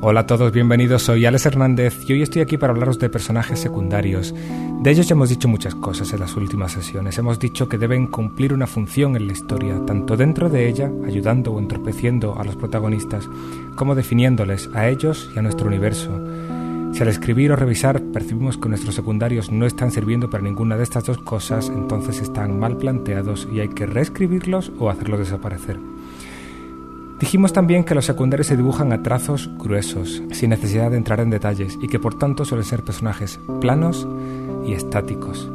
Hola a todos, bienvenidos. Soy Alex Hernández y hoy estoy aquí para hablaros de personajes secundarios. De ellos ya hemos dicho muchas cosas en las últimas sesiones. Hemos dicho que deben cumplir una función en la historia, tanto dentro de ella, ayudando o entorpeciendo a los protagonistas, como definiéndoles a ellos y a nuestro universo. Si al escribir o revisar percibimos que nuestros secundarios no están sirviendo para ninguna de estas dos cosas, entonces están mal planteados y hay que reescribirlos o hacerlos desaparecer. Dijimos también que los secundarios se dibujan a trazos gruesos, sin necesidad de entrar en detalles, y que por tanto suelen ser personajes planos y estáticos.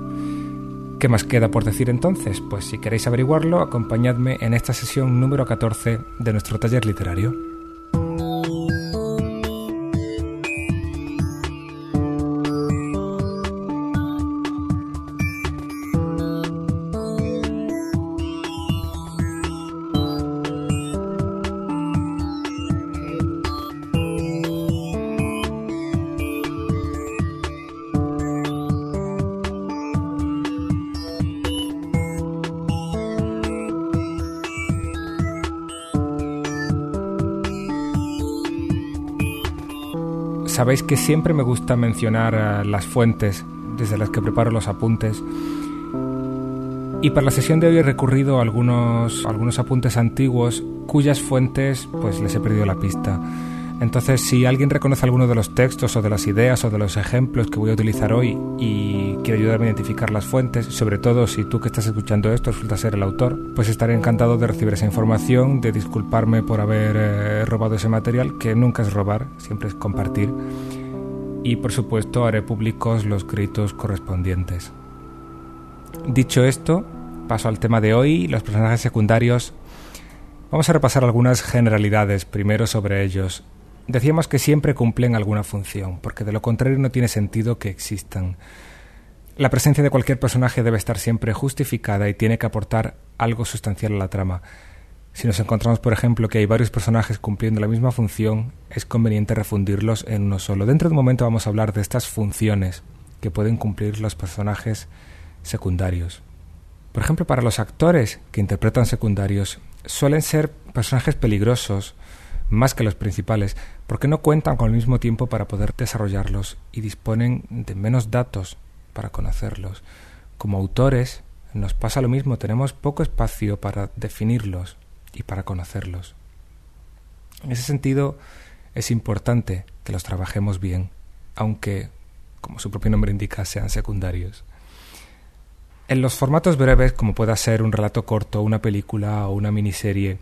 ¿Qué más queda por decir entonces? Pues si queréis averiguarlo, acompañadme en esta sesión número 14 de nuestro taller literario. Sabéis que siempre me gusta mencionar eh, las fuentes desde las que preparo los apuntes. Y para la sesión de hoy he recurrido a algunos, algunos apuntes antiguos cuyas fuentes pues les he perdido la pista. Entonces, si alguien reconoce alguno de los textos o de las ideas o de los ejemplos que voy a utilizar hoy y quiere ayudarme a identificar las fuentes, sobre todo si tú que estás escuchando esto resulta ser el autor, pues estaré encantado de recibir esa información, de disculparme por haber eh, robado ese material, que nunca es robar, siempre es compartir. Y por supuesto haré públicos los créditos correspondientes. Dicho esto, paso al tema de hoy, los personajes secundarios. Vamos a repasar algunas generalidades primero sobre ellos Decíamos que siempre cumplen alguna función, porque de lo contrario no tiene sentido que existan. La presencia de cualquier personaje debe estar siempre justificada y tiene que aportar algo sustancial a la trama. Si nos encontramos, por ejemplo, que hay varios personajes cumpliendo la misma función, es conveniente refundirlos en uno solo. Dentro de un momento vamos a hablar de estas funciones que pueden cumplir los personajes secundarios. Por ejemplo, para los actores que interpretan secundarios, suelen ser personajes peligrosos, más que los principales, porque no cuentan con el mismo tiempo para poder desarrollarlos y disponen de menos datos para conocerlos. Como autores nos pasa lo mismo, tenemos poco espacio para definirlos y para conocerlos. En ese sentido, es importante que los trabajemos bien, aunque, como su propio nombre indica, sean secundarios. En los formatos breves, como pueda ser un relato corto, una película o una miniserie,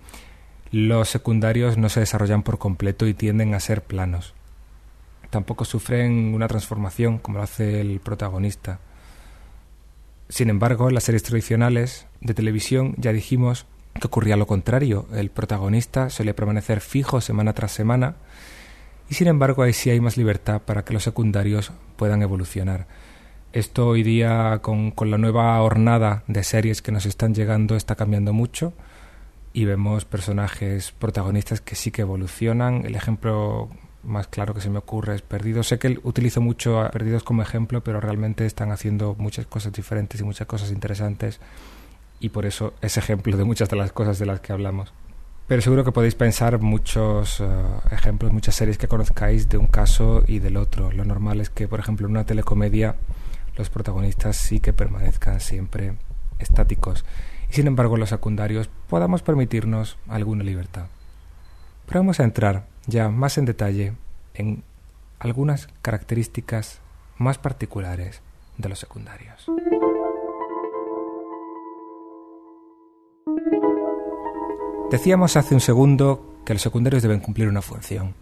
los secundarios no se desarrollan por completo y tienden a ser planos. Tampoco sufren una transformación como lo hace el protagonista. Sin embargo, en las series tradicionales de televisión ya dijimos que ocurría lo contrario. El protagonista suele permanecer fijo semana tras semana y sin embargo ahí sí hay más libertad para que los secundarios puedan evolucionar. Esto hoy día con, con la nueva hornada de series que nos están llegando está cambiando mucho y vemos personajes protagonistas que sí que evolucionan. El ejemplo más claro que se me ocurre es Perdidos. Sé que utilizo mucho a Perdidos como ejemplo, pero realmente están haciendo muchas cosas diferentes y muchas cosas interesantes y por eso es ejemplo de muchas de las cosas de las que hablamos. Pero seguro que podéis pensar muchos eh, ejemplos, muchas series que conozcáis de un caso y del otro. Lo normal es que, por ejemplo, en una telecomedia los protagonistas sí que permanezcan siempre estáticos y sin embargo los secundarios podamos permitirnos alguna libertad. Pero vamos a entrar ya más en detalle en algunas características más particulares de los secundarios. Decíamos hace un segundo que los secundarios deben cumplir una función.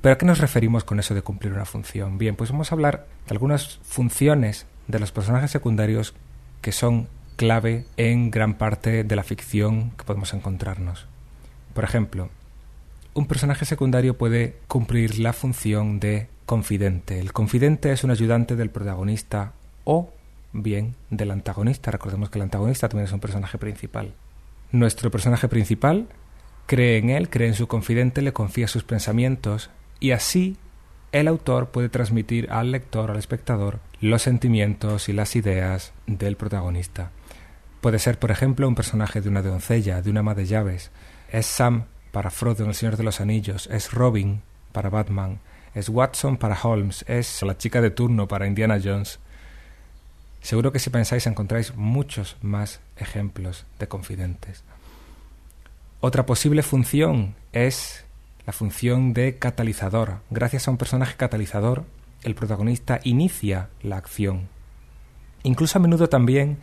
¿Pero a qué nos referimos con eso de cumplir una función? Bien, pues vamos a hablar de algunas funciones de los personajes secundarios que son clave en gran parte de la ficción que podemos encontrarnos. Por ejemplo, un personaje secundario puede cumplir la función de confidente. El confidente es un ayudante del protagonista o bien del antagonista. Recordemos que el antagonista también es un personaje principal. Nuestro personaje principal cree en él, cree en su confidente, le confía sus pensamientos y así el autor puede transmitir al lector, al espectador, los sentimientos y las ideas del protagonista. Puede ser, por ejemplo, un personaje de una doncella, de una ama de llaves. Es Sam para Frodo en El Señor de los Anillos. Es Robin para Batman, es Watson para Holmes, es la chica de turno para Indiana Jones. Seguro que si pensáis encontráis muchos más ejemplos de confidentes. Otra posible función es la función de catalizador. Gracias a un personaje catalizador, el protagonista inicia la acción. Incluso a menudo también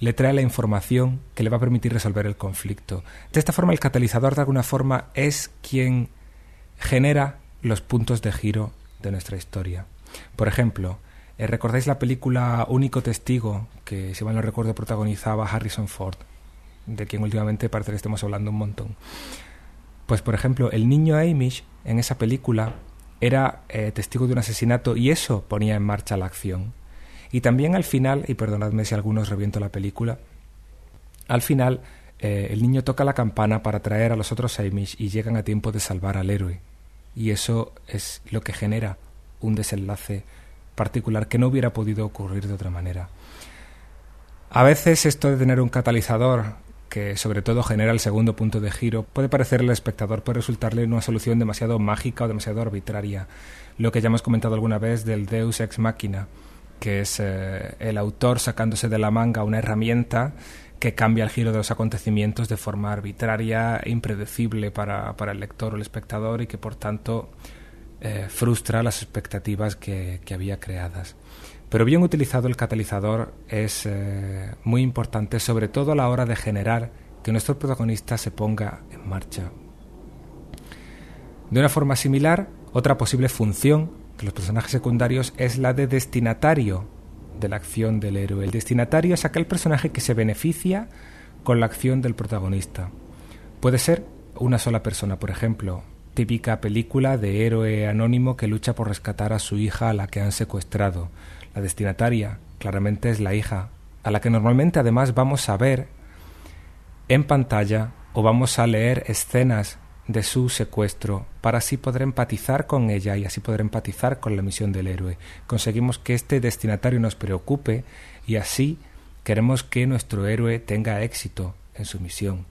le trae la información que le va a permitir resolver el conflicto. De esta forma, el catalizador de alguna forma es quien genera los puntos de giro de nuestra historia. Por ejemplo, eh, ¿recordáis la película Único Testigo, que si mal no recuerdo protagonizaba Harrison Ford, de quien últimamente parece que estemos hablando un montón? Pues por ejemplo, el niño Amish en esa película era eh, testigo de un asesinato y eso ponía en marcha la acción. Y también al final, y perdonadme si algunos reviento la película, al final eh, el niño toca la campana para traer a los otros Amish y llegan a tiempo de salvar al héroe. Y eso es lo que genera un desenlace particular que no hubiera podido ocurrir de otra manera. A veces esto de tener un catalizador que sobre todo genera el segundo punto de giro, puede parecerle al espectador, puede resultarle una solución demasiado mágica o demasiado arbitraria. Lo que ya hemos comentado alguna vez del Deus ex machina, que es eh, el autor sacándose de la manga una herramienta que cambia el giro de los acontecimientos de forma arbitraria e impredecible para, para el lector o el espectador y que por tanto eh, frustra las expectativas que, había creadas. Pero bien utilizado el catalizador es eh, muy importante, sobre todo a la hora de generar que nuestro protagonista se ponga en marcha. De una forma similar, otra posible función los personajes secundarios es la de destinatario de la acción del héroe. El destinatario es aquel personaje que se beneficia con la acción del protagonista. Puede ser una sola persona, por ejemplo, típica película de héroe anónimo que lucha por rescatar a su hija a la que han secuestrado. La destinataria claramente es la hija, a la que normalmente además vamos a ver en pantalla o vamos a leer escenas de su secuestro para así poder empatizar con ella y así poder empatizar con la misión del héroe. Conseguimos que este destinatario nos preocupe y así queremos que nuestro héroe tenga éxito en su misión.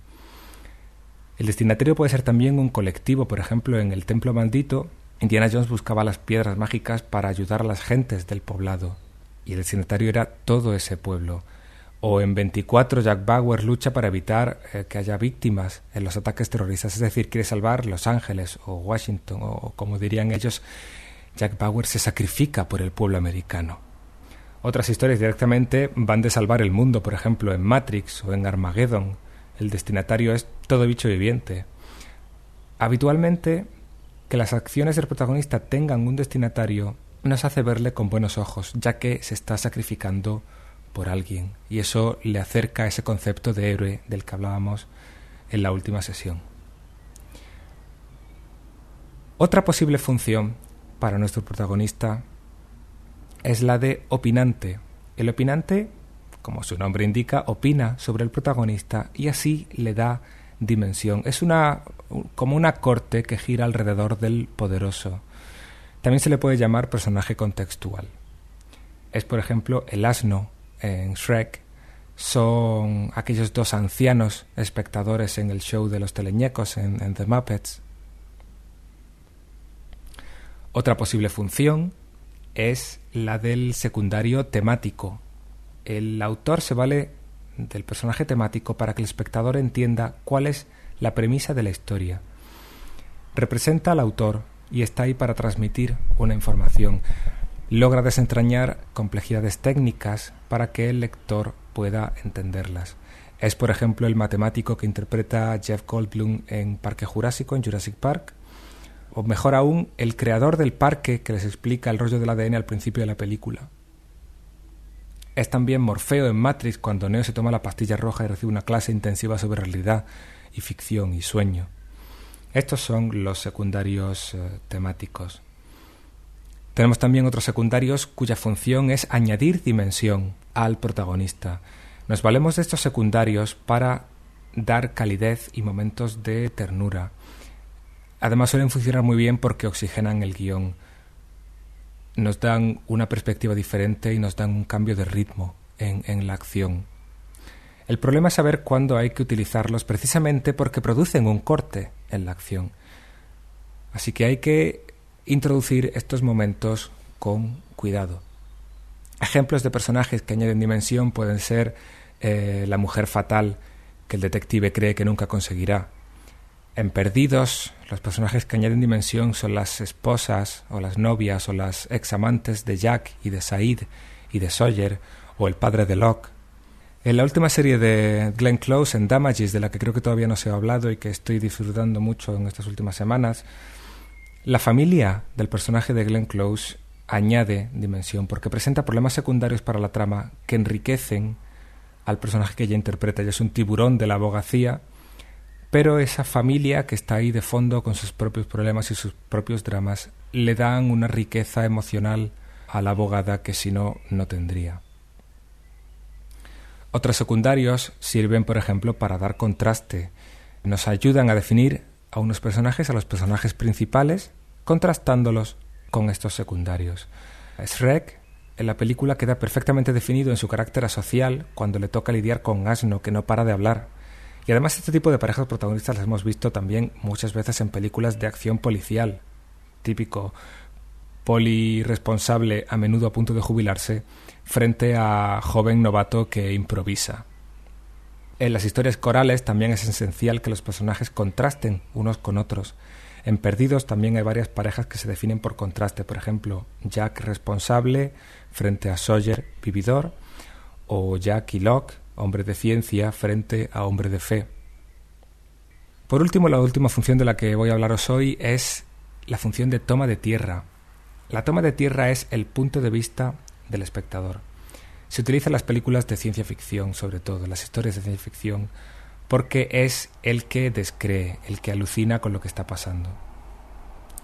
El destinatario puede ser también un colectivo, por ejemplo, en el Templo Maldito, Indiana Jones buscaba las piedras mágicas para ayudar a las gentes del poblado, y el destinatario era todo ese pueblo. O en 24 Jack Bauer lucha para evitar eh, que haya víctimas en los ataques terroristas, es decir, quiere salvar Los Ángeles o Washington, o como dirían ellos, Jack Bauer se sacrifica por el pueblo americano. Otras historias directamente van de salvar el mundo, por ejemplo, en Matrix o en Armageddon. El destinatario es todo bicho viviente. Habitualmente, que las acciones del protagonista tengan un destinatario nos hace verle con buenos ojos, ya que se está sacrificando por alguien y eso le acerca a ese concepto de héroe del que hablábamos en la última sesión. Otra posible función para nuestro protagonista es la de opinante. El opinante, como su nombre indica, opina sobre el protagonista y así le da dimensión. Es una como una corte que gira alrededor del poderoso. También se le puede llamar personaje contextual. Es, por ejemplo, el asno en Shrek son aquellos dos ancianos espectadores en el show de los teleñecos en, The Muppets. Otra posible función es la del secundario temático. El autor se vale del personaje temático para que el espectador entienda cuál es la premisa de la historia. Representa al autor y está ahí para transmitir una información logra desentrañar complejidades técnicas para que el lector pueda entenderlas. Es, por ejemplo, el matemático que interpreta a Jeff Goldblum en Parque Jurásico, en Jurassic Park, o mejor aún, el creador del parque que les explica el rollo del ADN al principio de la película. Es también Morfeo en Matrix cuando Neo se toma la pastilla roja y recibe una clase intensiva sobre realidad y ficción y sueño. Estos son los secundarios eh, temáticos. Tenemos también otros secundarios cuya función es añadir dimensión al protagonista. Nos valemos de estos secundarios para dar calidez y momentos de ternura. Además suelen funcionar muy bien porque oxigenan el guion. Nos dan una perspectiva diferente y nos dan un cambio de ritmo en, en la acción. El problema es saber cuándo hay que utilizarlos precisamente porque producen un corte en la acción. Así que hay que introducir estos momentos con cuidado. Ejemplos de personajes que añaden dimensión pueden ser eh, la mujer fatal que el detective cree que nunca conseguirá. En Perdidos, los personajes que añaden dimensión son las esposas o las novias o las ex amantes de Jack y de Said y de Sawyer o el padre de Locke. En la última serie de Glenn Close, en Damages, de la que creo que todavía no se ha hablado y que estoy disfrutando mucho en estas últimas semanas, la familia del personaje de Glenn Close añade dimensión porque presenta problemas secundarios para la trama que enriquecen al personaje que ella interpreta. Ella es un tiburón de la abogacía, pero esa familia que está ahí de fondo con sus propios problemas y sus propios dramas le dan una riqueza emocional a la abogada que si no, no tendría. Otros secundarios sirven, por ejemplo, para dar contraste. Nos ayudan a definir a unos personajes, a los personajes principales, contrastándolos con estos secundarios. Shrek en la película queda perfectamente definido en su carácter asocial cuando le toca lidiar con Asno, que no para de hablar. Y además este tipo de parejas protagonistas las hemos visto también muchas veces en películas de acción policial. Típico poli responsable a menudo a punto de jubilarse frente a joven novato que improvisa. En las historias corales también es esencial que los personajes contrasten unos con otros. En Perdidos también hay varias parejas que se definen por contraste, por ejemplo, Jack responsable frente a Sawyer vividor o Jack y Locke, hombre de ciencia, frente a hombre de fe. Por último, la última función de la que voy a hablaros hoy es la función de toma de tierra. La toma de tierra es el punto de vista del espectador. Se utiliza en las películas de ciencia ficción, sobre todo, las historias de ciencia ficción, porque es el que descree, el que alucina con lo que está pasando.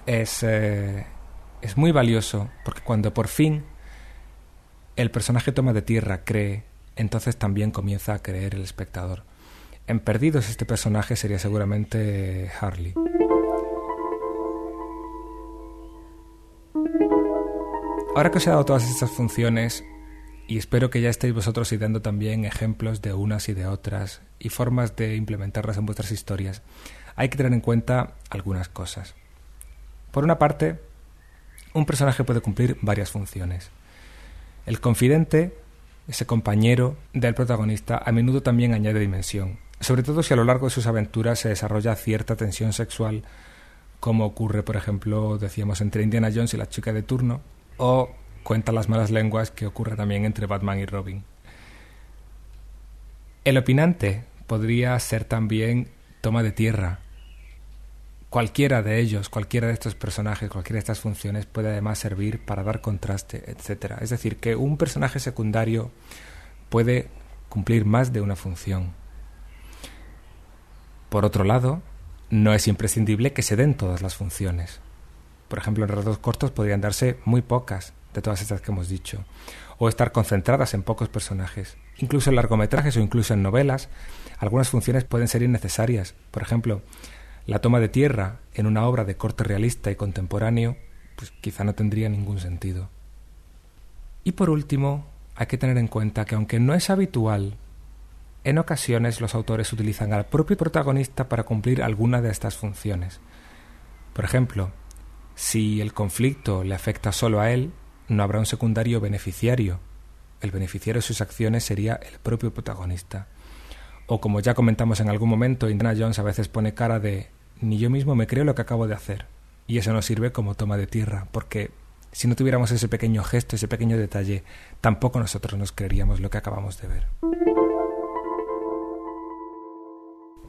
Es, eh, es muy valioso porque cuando por fin el personaje toma de tierra, cree, entonces también comienza a creer el espectador. En Perdidos este personaje sería seguramente Harley. Ahora que os he dado todas estas funciones, y espero que ya estéis vosotros ideando también ejemplos de unas y de otras y formas de implementarlas en vuestras historias, hay que tener en cuenta algunas cosas. Por una parte, un personaje puede cumplir varias funciones. El confidente, ese compañero del protagonista, a menudo también añade dimensión, sobre todo si a lo largo de sus aventuras se desarrolla cierta tensión sexual, como ocurre, por ejemplo, decíamos, entre Indiana Jones y la chica de turno, o cuenta las malas lenguas que ocurre también entre Batman y Robin. El opinante podría ser también toma de tierra. Cualquiera de ellos, cualquiera de estos personajes, cualquiera de estas funciones puede además servir para dar contraste, etc. Es decir, que un personaje secundario puede cumplir más de una función. Por otro lado, no es imprescindible que se den todas las funciones. Por ejemplo, en relatos cortos podrían darse muy pocas, de todas estas que hemos dicho, o estar concentradas en pocos personajes. Incluso en largometrajes o incluso en novelas, algunas funciones pueden ser innecesarias. Por ejemplo, la toma de tierra en una obra de corte realista y contemporáneo, pues quizá no tendría ningún sentido. Y por último, hay que tener en cuenta que aunque no es habitual, en ocasiones los autores utilizan al propio protagonista para cumplir alguna de estas funciones. Por ejemplo, si el conflicto le afecta solo a él, no habrá un secundario beneficiario. El beneficiario de sus acciones sería el propio protagonista. O como ya comentamos en algún momento, Indiana Jones a veces pone cara de ni yo mismo me creo lo que acabo de hacer. Y eso nos sirve como toma de tierra, porque si no tuviéramos ese pequeño gesto, ese pequeño detalle, tampoco nosotros nos creeríamos lo que acabamos de ver.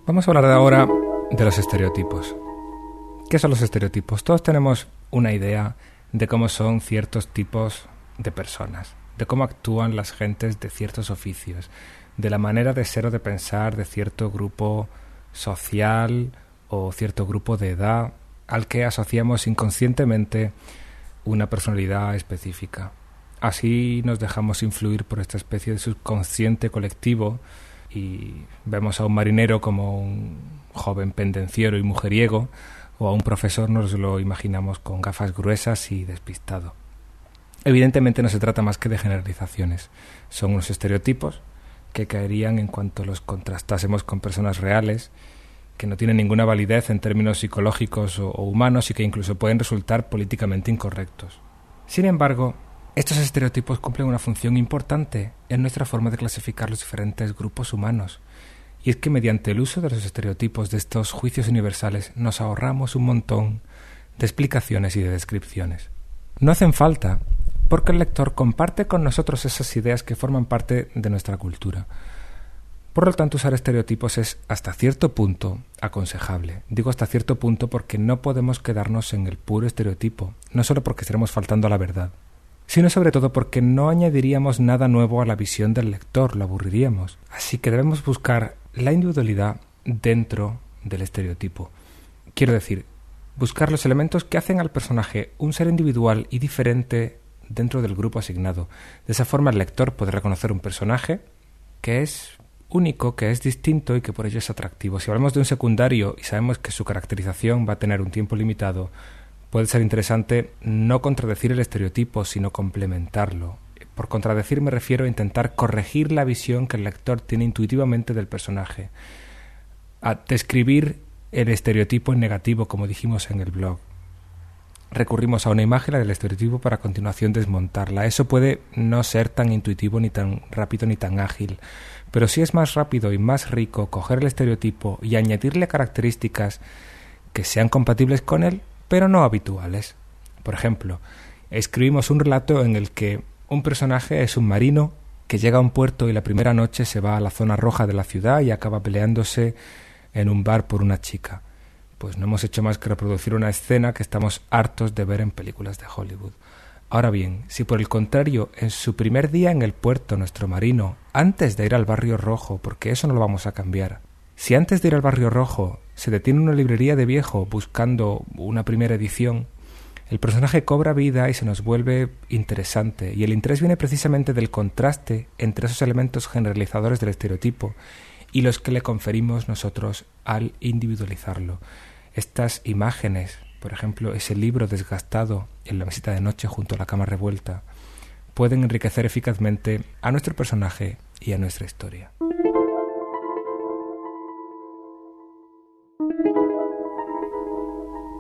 Vamos a hablar ahora de los estereotipos. ¿Qué son los estereotipos? Todos tenemos una idea de cómo son ciertos tipos de personas, de cómo actúan las gentes de ciertos oficios, de la manera de ser o de pensar de cierto grupo social o cierto grupo de edad al que asociamos inconscientemente una personalidad específica. Así nos dejamos influir por esta especie de subconsciente colectivo y vemos a un marinero como un joven pendenciero y mujeriego, o a un profesor nos lo imaginamos con gafas gruesas y despistado. Evidentemente no se trata más que de generalizaciones, son unos estereotipos que caerían en cuanto los contrastásemos con personas reales que no tienen ninguna validez en términos psicológicos o, humanos y que incluso pueden resultar políticamente incorrectos. Sin embargo, estos estereotipos cumplen una función importante en nuestra forma de clasificar los diferentes grupos humanos, y es que mediante el uso de los estereotipos de estos juicios universales nos ahorramos un montón de explicaciones y de descripciones. No hacen falta, porque el lector comparte con nosotros esas ideas que forman parte de nuestra cultura. Por lo tanto, usar estereotipos es hasta cierto punto aconsejable. Digo hasta cierto punto porque no podemos quedarnos en el puro estereotipo, no solo porque estaremos faltando a la verdad, sino sobre todo porque no añadiríamos nada nuevo a la visión del lector, lo aburriríamos. Así que debemos buscar la individualidad dentro del estereotipo. Quiero decir, buscar los elementos que hacen al personaje un ser individual y diferente dentro del grupo asignado. De esa forma el lector puede reconocer un personaje que es único, que es distinto y que por ello es atractivo. Si hablamos de un secundario y sabemos que su caracterización va a tener un tiempo limitado, puede ser interesante no contradecir el estereotipo, sino complementarlo. Por contradecir me refiero a intentar corregir la visión que el lector tiene intuitivamente del personaje, a describir el estereotipo en negativo, como dijimos en el blog. Recurrimos a una imagen, la del estereotipo, para a continuación desmontarla. Eso puede no ser tan intuitivo, ni tan rápido, ni tan ágil pero sí es más rápido y más rico coger el estereotipo y añadirle características que sean compatibles con él, pero no habituales. Por ejemplo, escribimos un relato en el que un personaje es un marino que llega a un puerto y la primera noche se va a la zona roja de la ciudad y acaba peleándose en un bar por una chica. Pues no hemos hecho más que reproducir una escena que estamos hartos de ver en películas de Hollywood. Ahora bien, si por el contrario, en su primer día en el puerto nuestro marino, antes de ir al barrio rojo, porque eso no lo vamos a cambiar, si antes de ir al barrio rojo se detiene en una librería de viejo buscando una primera edición, el personaje cobra vida y se nos vuelve interesante, y el interés viene precisamente del contraste entre esos elementos generalizadores del estereotipo y los que le conferimos nosotros al individualizarlo. Estas imágenes, por ejemplo, ese libro desgastado en la mesita de noche junto a la cama revuelta, pueden enriquecer eficazmente a nuestro personaje y a nuestra historia.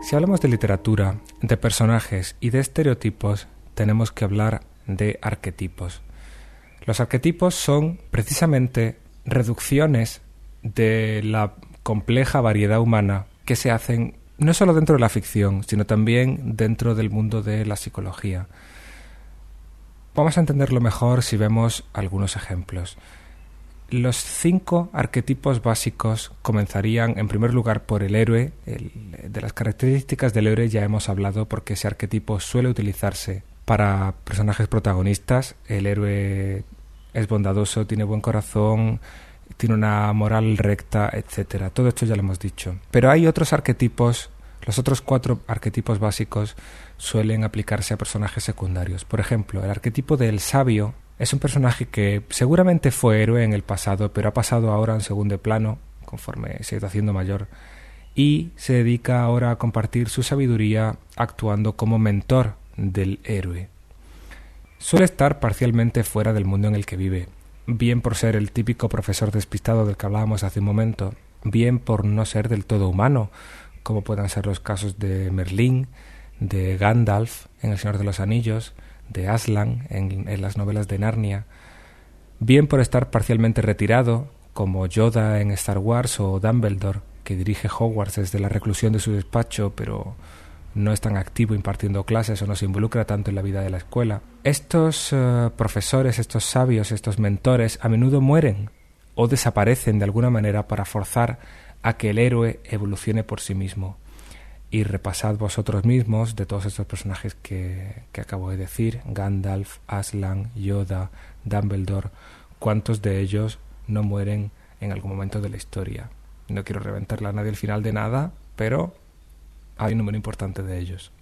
Si hablamos de literatura, de personajes y de estereotipos, tenemos que hablar de arquetipos. Los arquetipos son precisamente reducciones de la compleja variedad humana que se hacen no solo dentro de la ficción, sino también dentro del mundo de la psicología. Vamos a entenderlo mejor si vemos algunos ejemplos. Los cinco arquetipos básicos comenzarían en primer lugar por el héroe. de las características del héroe ya hemos hablado porque ese arquetipo suele utilizarse para personajes protagonistas. El héroe es bondadoso, tiene buen corazón, tiene una moral recta, etcétera. Todo esto ya lo hemos dicho. Pero hay otros arquetipos, los otros cuatro arquetipos básicos suelen aplicarse a personajes secundarios. Por ejemplo, el arquetipo del sabio es un personaje que seguramente fue héroe en el pasado, pero ha pasado ahora en segundo plano, conforme se está haciendo mayor, y se dedica ahora a compartir su sabiduría actuando como mentor del héroe. Suele estar parcialmente fuera del mundo en el que vive, bien por ser el típico profesor despistado del que hablábamos hace un momento, bien por no ser del todo humano, como puedan ser los casos de Merlín, de Gandalf en El Señor de los Anillos, de Aslan en, en las novelas de Narnia, bien por estar parcialmente retirado, como Yoda en Star Wars o Dumbledore, que dirige Hogwarts desde la reclusión de su despacho, pero no es tan activo impartiendo clases o no se involucra tanto en la vida de la escuela. Estos eh, profesores, estos sabios, estos mentores a menudo mueren o desaparecen de alguna manera para forzar a que el héroe evolucione por sí mismo. Y repasad vosotros mismos de todos estos personajes que, que acabo de decir, Gandalf, Aslan, Yoda, Dumbledore, cuántos de ellos no mueren en algún momento de la historia. No quiero reventarle a nadie el final de nada, pero hay un número importante de ellos.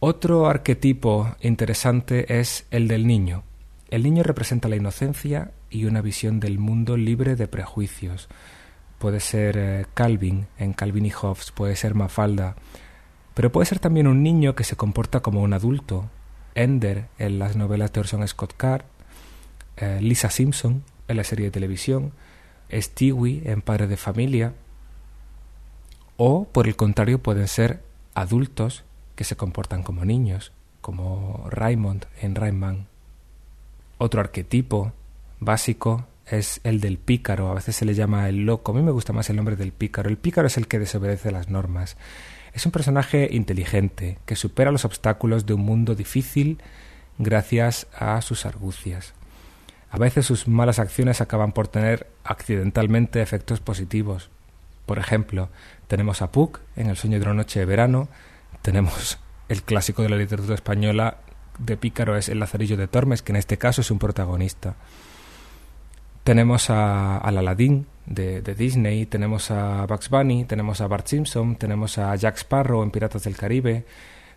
Otro arquetipo interesante es el del niño. El niño representa la inocencia y una visión del mundo libre de prejuicios. Puede ser eh, Calvin en Calvin y Hobbes, puede ser Mafalda, pero puede ser también un niño que se comporta como un adulto. Ender en las novelas de Orson Scott Card, eh, Lisa Simpson en la serie de televisión, Stewie en Padre de Familia, O, por el contrario, pueden ser adultos que se comportan como niños, como Raymond en Rayman. Otro arquetipo básico es el del pícaro, a veces se le llama el loco. A mí me gusta más el nombre del pícaro. El pícaro es el que desobedece las normas. Es un personaje inteligente que supera los obstáculos de un mundo difícil gracias a sus argucias. A veces sus malas acciones acaban por tener accidentalmente efectos positivos. Por ejemplo, tenemos a Puck en El sueño de una noche de verano, tenemos el clásico de la literatura española de Pícaro es El Lazarillo de Tormes, que en este caso es un protagonista. Tenemos a, al Aladdin de, de, Disney, tenemos a Bugs Bunny, tenemos a Bart Simpson, tenemos a Jack Sparrow en Piratas del Caribe,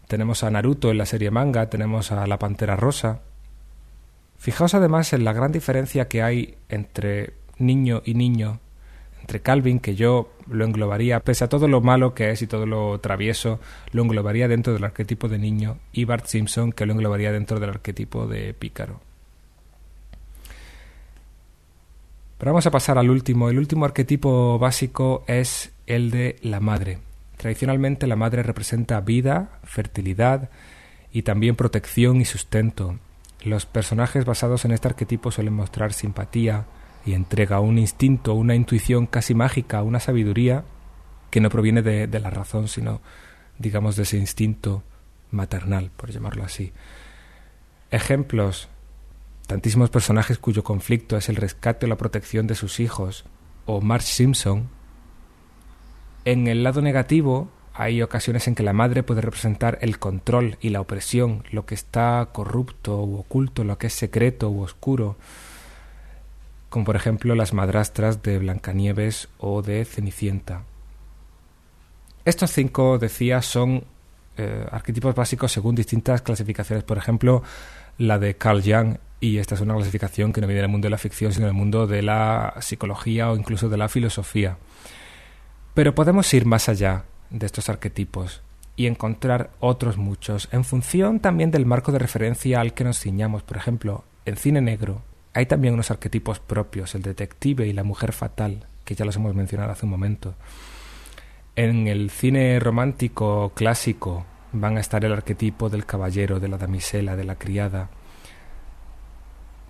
tenemos a Naruto en la serie manga, tenemos a la Pantera Rosa. Fijaos además en la gran diferencia que hay entre niño y niño, entre Calvin, que yo lo englobaría, pese a todo lo malo que es y todo lo travieso, lo englobaría dentro del arquetipo de niño, y Bart Simpson, que lo englobaría dentro del arquetipo de pícaro. Pero vamos a pasar al último. El último arquetipo básico es el de la madre. Tradicionalmente la madre representa vida, fertilidad y también protección y sustento. Los personajes basados en este arquetipo suelen mostrar simpatía y entrega, un instinto, una intuición casi mágica, una sabiduría que no proviene de, de la razón, sino, digamos, de ese instinto maternal, por llamarlo así. Ejemplos tantísimos personajes cuyo conflicto es el rescate o la protección de sus hijos, o Marge Simpson. En el lado negativo hay ocasiones en que la madre puede representar el control y la opresión, lo que está corrupto u oculto, lo que es secreto u oscuro, como por ejemplo las madrastras de Blancanieves o de Cenicienta. Estos cinco, decía, son eh, arquetipos básicos según distintas clasificaciones. Por ejemplo, la de Carl Jung y esta es una clasificación que no viene del mundo de la ficción, sino del mundo de la psicología o incluso de la filosofía. Pero podemos ir más allá de estos arquetipos y encontrar otros muchos, en función también del marco de referencia al que nos ciñamos. Por ejemplo, en cine negro hay también unos arquetipos propios, el detective y la mujer fatal, que ya los hemos mencionado hace un momento. En el cine romántico clásico van a estar el arquetipo del caballero, de la damisela, de la criada,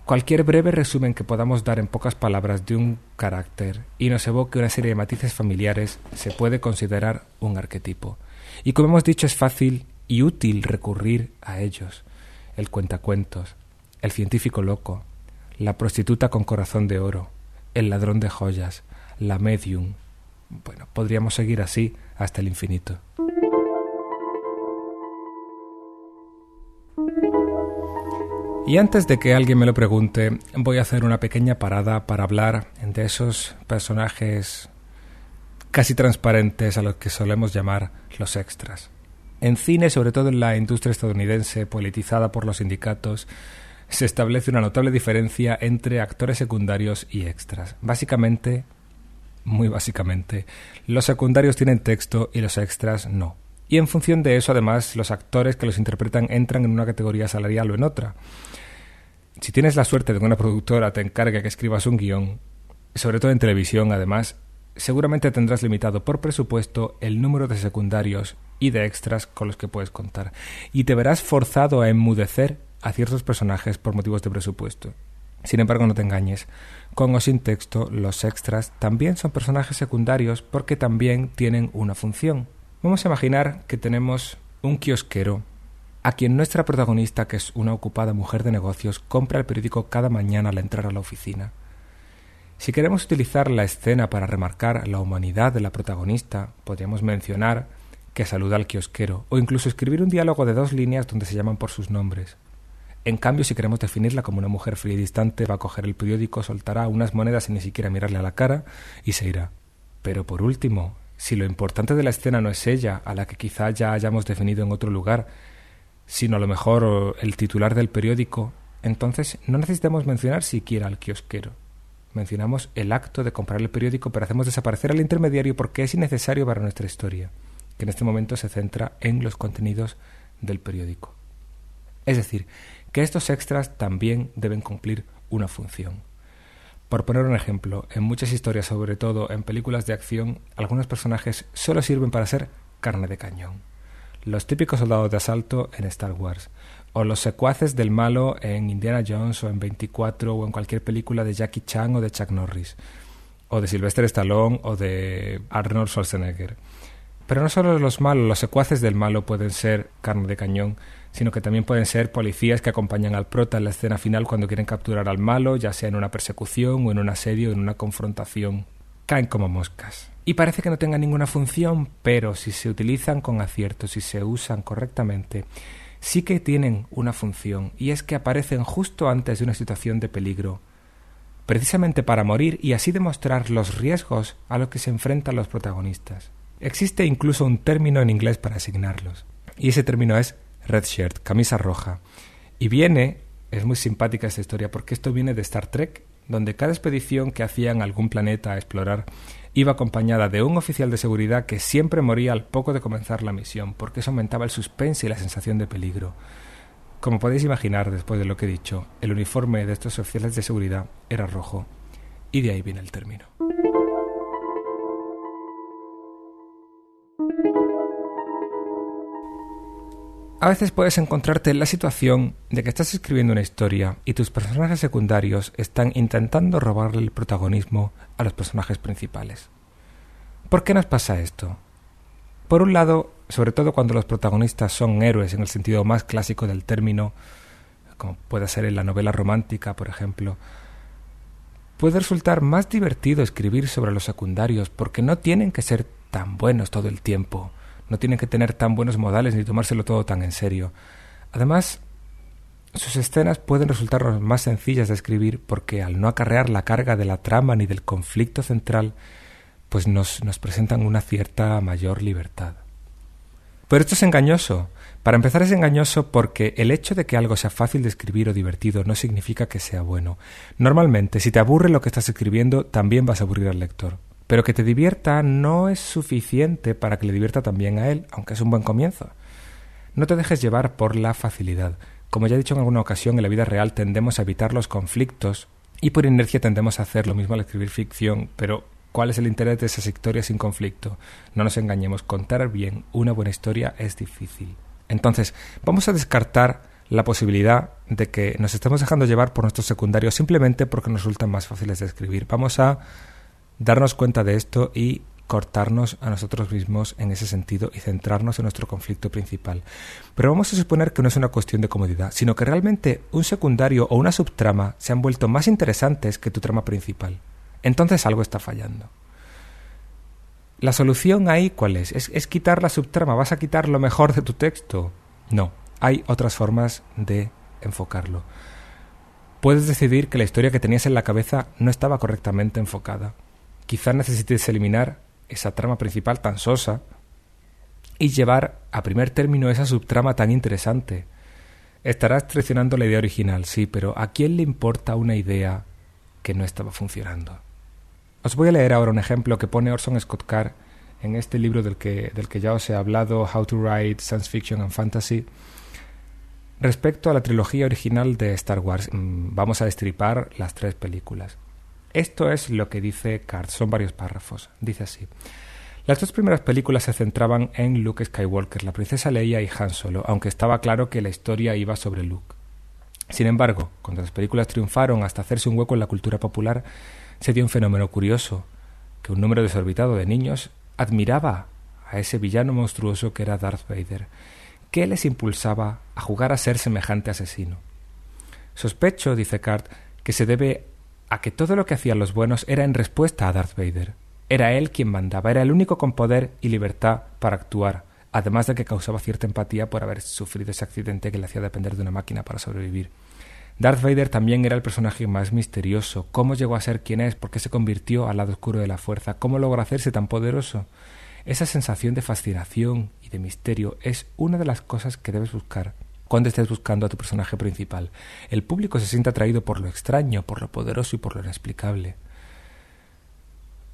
Cualquier breve resumen que podamos dar en pocas palabras de un carácter y nos evoque una serie de matices familiares se puede considerar un arquetipo. Y como hemos dicho es fácil y útil recurrir a ellos. El cuentacuentos, el científico loco, la prostituta con corazón de oro, el ladrón de joyas, la medium. Bueno, podríamos seguir así hasta el infinito. Y antes de que alguien me lo pregunte, voy a hacer una pequeña parada para hablar de esos personajes casi transparentes a los que solemos llamar los extras. En cine, sobre todo en la industria estadounidense politizada por los sindicatos, se establece una notable diferencia entre actores secundarios y extras. Básicamente, muy básicamente, los secundarios tienen texto y los extras no. Y en función de eso, además, los actores que los interpretan entran en una categoría salarial o en otra. Si tienes la suerte de que una productora te encargue que escribas un guion, sobre todo en televisión, además, seguramente tendrás limitado por presupuesto el número de secundarios y de extras con los que puedes contar, y te verás forzado a enmudecer a ciertos personajes por motivos de presupuesto. Sin embargo, no te engañes, con o sin texto, los extras también son personajes secundarios porque también tienen una función. Vamos a imaginar que tenemos un kiosquero a quien nuestra protagonista, que es una ocupada mujer de negocios, compra el periódico cada mañana al entrar a la oficina. Si queremos utilizar la escena para remarcar la humanidad de la protagonista, podríamos mencionar que saluda al kiosquero, o incluso escribir un diálogo de dos líneas donde se llaman por sus nombres. En cambio, si queremos definirla como una mujer fría y distante, va a coger el periódico, soltará unas monedas sin ni siquiera mirarle a la cara y se irá. Pero por último, si lo importante de la escena no es ella, a la que quizá ya hayamos definido en otro lugar, sino a lo mejor el titular del periódico, entonces no necesitamos mencionar siquiera al kiosquero. Mencionamos el acto de comprar el periódico, pero hacemos desaparecer al intermediario porque es innecesario para nuestra historia, que en este momento se centra en los contenidos del periódico. Es decir, que estos extras también deben cumplir una función. Por poner un ejemplo, en muchas historias, sobre todo en películas de acción, algunos personajes solo sirven para ser carne de cañón. Los típicos soldados de asalto en Star Wars, o los secuaces del malo en Indiana Jones o en 24 o en cualquier película de Jackie Chan o de Chuck Norris, o de Sylvester Stallone o de Arnold Schwarzenegger. Pero no solo los malos, los secuaces del malo pueden ser carne de cañón, sino que también pueden ser policías que acompañan al prota en la escena final cuando quieren capturar al malo, ya sea en una persecución o en un asedio o en una confrontación. Caen como moscas. Y parece que no tengan ninguna función, pero si se utilizan con acierto, si se usan correctamente, sí que tienen una función, y es que aparecen justo antes de una situación de peligro, precisamente para morir y así demostrar los riesgos a los que se enfrentan los protagonistas. Existe incluso un término en inglés para asignarlos, y ese término es red shirt, camisa roja. Y viene, es muy simpática esta historia porque esto viene de Star Trek, donde cada expedición que hacían algún planeta a explorar iba acompañada de un oficial de seguridad que siempre moría al poco de comenzar la misión, porque eso aumentaba el suspense y la sensación de peligro. Como podéis imaginar, después de lo que he dicho, el uniforme de estos oficiales de seguridad era rojo, y de ahí viene el término. A veces puedes encontrarte en la situación de que estás escribiendo una historia y tus personajes secundarios están intentando robarle el protagonismo a los personajes principales. ¿Por qué nos pasa esto? Por un lado, sobre todo cuando los protagonistas son héroes en el sentido más clásico del término, como puede ser en la novela romántica, por ejemplo, puede resultar más divertido escribir sobre los secundarios porque no tienen que ser tan buenos todo el tiempo no tienen que tener tan buenos modales ni tomárselo todo tan en serio. Además, sus escenas pueden resultar más sencillas de escribir porque al no acarrear la carga de la trama ni del conflicto central, pues nos, nos presentan una cierta mayor libertad. Pero esto es engañoso. Para empezar es engañoso porque el hecho de que algo sea fácil de escribir o divertido no significa que sea bueno. Normalmente, si te aburre lo que estás escribiendo, también vas a aburrir al lector. Pero que te divierta no es suficiente para que le divierta también a él, aunque es un buen comienzo. No te dejes llevar por la facilidad. Como ya he dicho en alguna ocasión, en la vida real tendemos a evitar los conflictos y por inercia tendemos a hacer lo mismo al escribir ficción, pero ¿cuál es el interés de esas historias sin conflicto? No nos engañemos, contar bien una buena historia es difícil. Entonces, vamos a descartar la posibilidad de que nos estemos dejando llevar por nuestros secundarios simplemente porque nos resultan más fáciles de escribir. Vamos a darnos cuenta de esto y cortarnos a nosotros mismos en ese sentido y centrarnos en nuestro conflicto principal. Pero vamos a suponer que no es una cuestión de comodidad, sino que realmente un secundario o una subtrama se han vuelto más interesantes que tu trama principal. Entonces algo está fallando. ¿La solución ahí cuál es? ¿Es, quitar la subtrama? ¿Vas a quitar lo mejor de tu texto? No, hay otras formas de enfocarlo. Puedes decidir que la historia que tenías en la cabeza no estaba correctamente enfocada Quizás necesites eliminar esa trama principal tan sosa y llevar a primer término esa subtrama tan interesante. Estarás traicionando la idea original, sí, pero ¿a quién le importa una idea que no estaba funcionando? Os voy a leer ahora un ejemplo que pone Orson Scott Card en este libro del que, del que ya os he hablado, How to Write Science Fiction and Fantasy, respecto a la trilogía original de Star Wars. Mm, vamos a destripar las tres películas. Esto es lo que dice Card, son varios párrafos. Dice así. Las dos primeras películas se centraban en Luke Skywalker, la princesa Leia y Han Solo, aunque estaba claro que la historia iba sobre Luke. Sin embargo, cuando las películas triunfaron hasta hacerse un hueco en la cultura popular, se dio un fenómeno curioso, que un número desorbitado de niños admiraba a ese villano monstruoso que era Darth Vader. ¿Qué les impulsaba a jugar a ser semejante asesino? Sospecho, dice Card, que se debe a que todo lo que hacían los buenos era en respuesta a Darth Vader. Era él quien mandaba, era el único con poder y libertad para actuar, además de que causaba cierta empatía por haber sufrido ese accidente que le hacía depender de una máquina para sobrevivir. Darth Vader también era el personaje más misterioso. ¿Cómo llegó a ser quien es? ¿Por qué se convirtió al lado oscuro de la fuerza? ¿Cómo logró hacerse tan poderoso? Esa sensación de fascinación y de misterio es una de las cosas que debes buscar cuando estés buscando a tu personaje principal. El público se siente atraído por lo extraño, por lo poderoso y por lo inexplicable.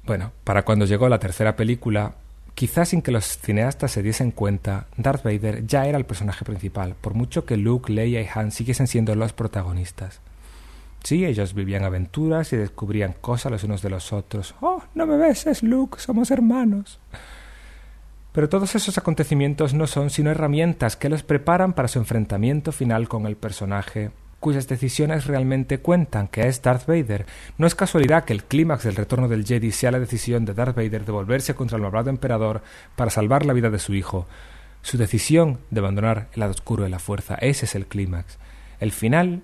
Bueno, para cuando llegó la tercera película, quizás sin que los cineastas se diesen cuenta, Darth Vader ya era el personaje principal, por mucho que Luke, Leia y Han siguiesen siendo los protagonistas. Sí, ellos vivían aventuras y descubrían cosas los unos de los otros. Oh, no me ves, es Luke, somos hermanos. Pero todos esos acontecimientos no son sino herramientas que los preparan para su enfrentamiento final con el personaje cuyas decisiones realmente cuentan, que es Darth Vader. No es casualidad que el clímax del retorno del Jedi sea la decisión de Darth Vader de volverse contra el malvado emperador para salvar la vida de su hijo. Su decisión de abandonar el lado oscuro de la fuerza, ese es el clímax. El final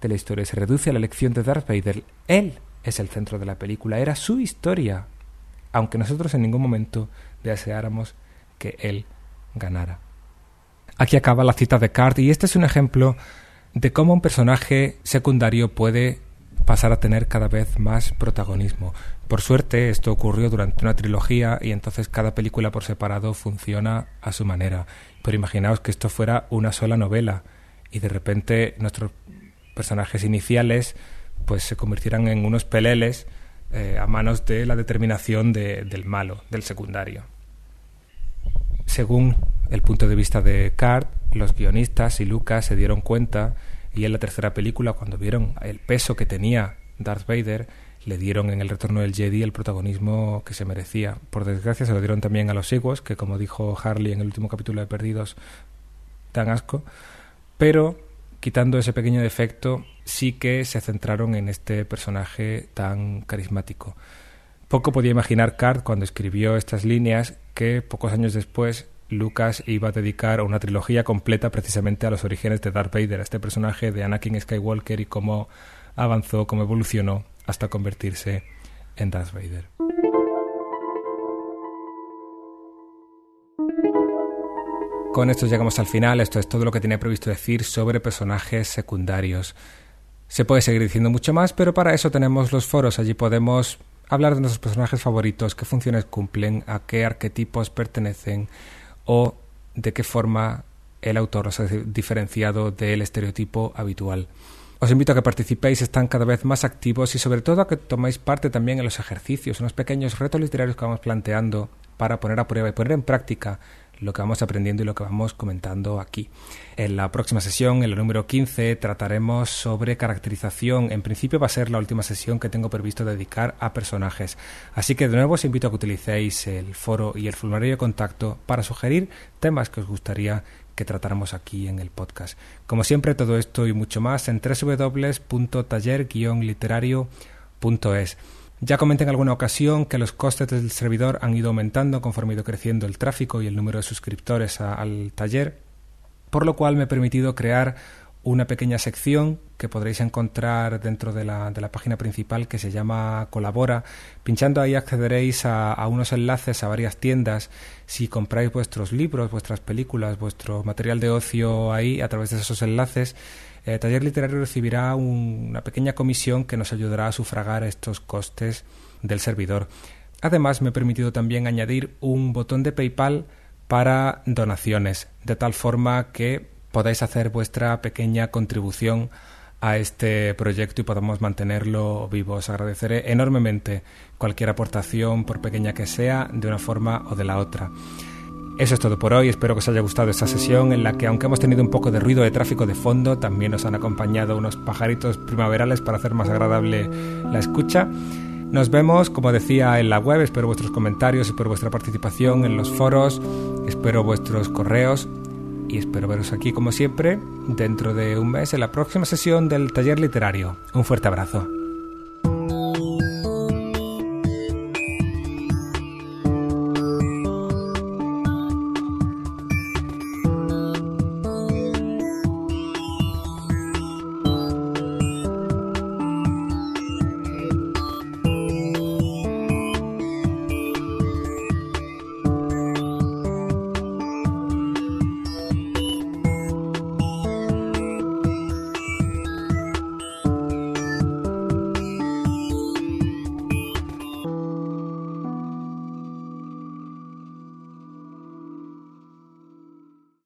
de la historia se reduce a la elección de Darth Vader. Él es el centro de la película, era su historia, aunque nosotros en ningún momento deseáramos que él ganara. Aquí acaba la cita de Card y este es un ejemplo de cómo un personaje secundario puede pasar a tener cada vez más protagonismo. Por suerte esto ocurrió durante una trilogía y entonces cada película por separado funciona a su manera. Pero imaginaos que esto fuera una sola novela y de repente nuestros personajes iniciales pues se convirtieran en unos peleles eh, a manos de la determinación del malo, del secundario. Según el punto de vista de Card, los guionistas y Lucas se dieron cuenta y en la tercera película, cuando vieron el peso que tenía Darth Vader, le dieron en el retorno del Jedi el protagonismo que se merecía. Por desgracia se lo dieron también a los Ewoks, que como dijo Harley en el último capítulo de Perdidos, dan asco. Pero quitando ese pequeño defecto, sí que se centraron en este personaje tan carismático. Poco podía imaginar Card cuando escribió estas líneas que pocos años después Lucas iba a dedicar una trilogía completa precisamente a los orígenes de Darth Vader, a este personaje de Anakin Skywalker y cómo avanzó, cómo evolucionó hasta convertirse en Darth Vader. Con esto llegamos al final, esto es todo lo que tenía previsto decir sobre personajes secundarios. Se puede seguir diciendo mucho más, pero para eso tenemos los foros, allí podemos hablar de nuestros personajes favoritos, qué funciones cumplen, a qué arquetipos pertenecen o de qué forma el autor los ha diferenciado del estereotipo habitual. Os invito a que participéis, están cada vez más activos y sobre todo a que toméis parte también en los ejercicios, en los pequeños retos literarios que vamos planteando para poner a prueba y poner en práctica lo que vamos aprendiendo y lo que vamos comentando aquí. En la próxima sesión, en el número 15, trataremos sobre caracterización. En principio va a ser la última sesión que tengo previsto dedicar a personajes. Así que de nuevo os invito a que utilicéis el foro y el formulario de contacto para sugerir temas que os gustaría que tratáramos aquí en el podcast. Como siempre, todo esto y mucho más en www.taller-literario.es. Ya comenté en alguna ocasión que los costes del servidor han ido aumentando conforme ha ido creciendo el tráfico y el número de suscriptores al taller, por lo cual me he permitido crear una pequeña sección que podréis encontrar dentro de la, de la página principal que se llama Colabora. Pinchando ahí accederéis a, a, unos enlaces a varias tiendas. Si compráis vuestros libros, vuestras películas, vuestro material de ocio ahí a través de esos enlaces, el Taller Literario recibirá una pequeña comisión que nos ayudará a sufragar estos costes del servidor. Además, me he permitido también añadir un botón de PayPal para donaciones, de tal forma que podáis hacer vuestra pequeña contribución a este proyecto y podamos mantenerlo vivo. Os agradeceré enormemente cualquier aportación, por pequeña que sea, de una forma o de la otra. Eso es todo por hoy, espero que os haya gustado esta sesión en la que aunque hemos tenido un poco de ruido de tráfico de fondo, también nos han acompañado unos pajaritos primaverales para hacer más agradable la escucha. Nos vemos, como decía, en la web, espero vuestros comentarios, espero vuestra participación en los foros, espero vuestros correos y espero veros aquí como siempre dentro de un mes en la próxima sesión del taller literario. Un fuerte abrazo.